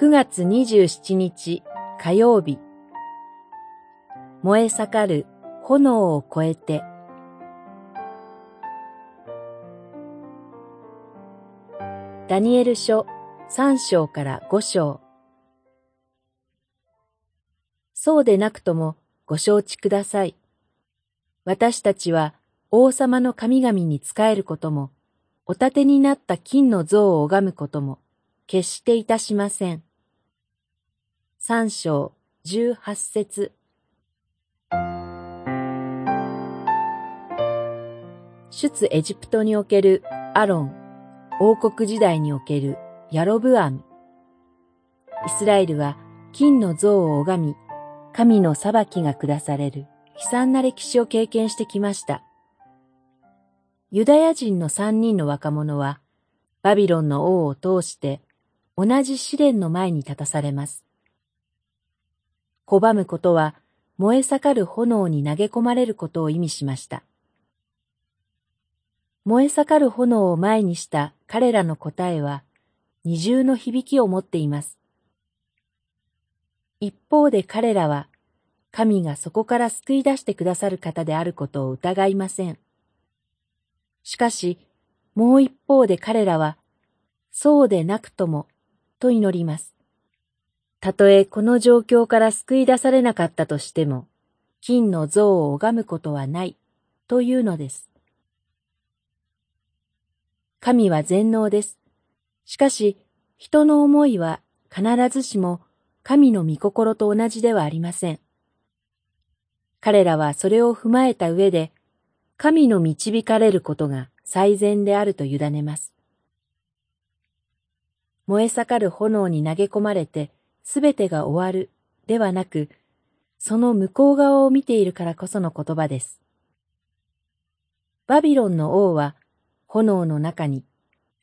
9月27日火曜日燃え盛る炎を越えてダニエル書3章から5章そうでなくともご承知ください。私たちは王様の神々に仕えることも、お立てになった金の像を拝むことも、決していたしません。三章十八節出エジプトにおけるアロン、王国時代におけるヤロブアム。イスラエルは金の像を拝み、神の裁きが下される悲惨な歴史を経験してきました。ユダヤ人の三人の若者は、バビロンの王を通して同じ試練の前に立たされます。拒むことは燃え盛る炎に投げ込まれることを意味しました。燃え盛る炎を前にした彼らの答えは二重の響きを持っています。一方で彼らは神がそこから救い出してくださる方であることを疑いません。しかし、もう一方で彼らは、そうでなくとも、と祈ります。たとえこの状況から救い出されなかったとしても、金の像を拝むことはない、というのです。神は全能です。しかし、人の思いは必ずしも神の御心と同じではありません。彼らはそれを踏まえた上で、神の導かれることが最善であると委ねます。燃え盛る炎に投げ込まれてすべてが終わるではなく、その向こう側を見ているからこその言葉です。バビロンの王は炎の中に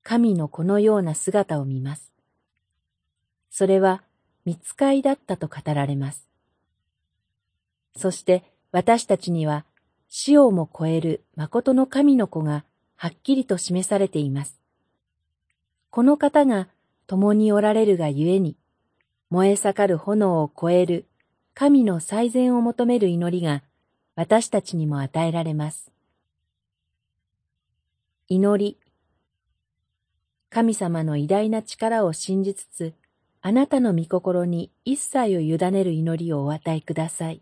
神のこのような姿を見ます。それは見つかいだったと語られます。そして私たちには死をも超える誠の神の子がはっきりと示されています。この方が共におられるがゆえに、燃え盛る炎を超える神の最善を求める祈りが私たちにも与えられます。祈り。神様の偉大な力を信じつつ、あなたの御心に一切を委ねる祈りをお与えください。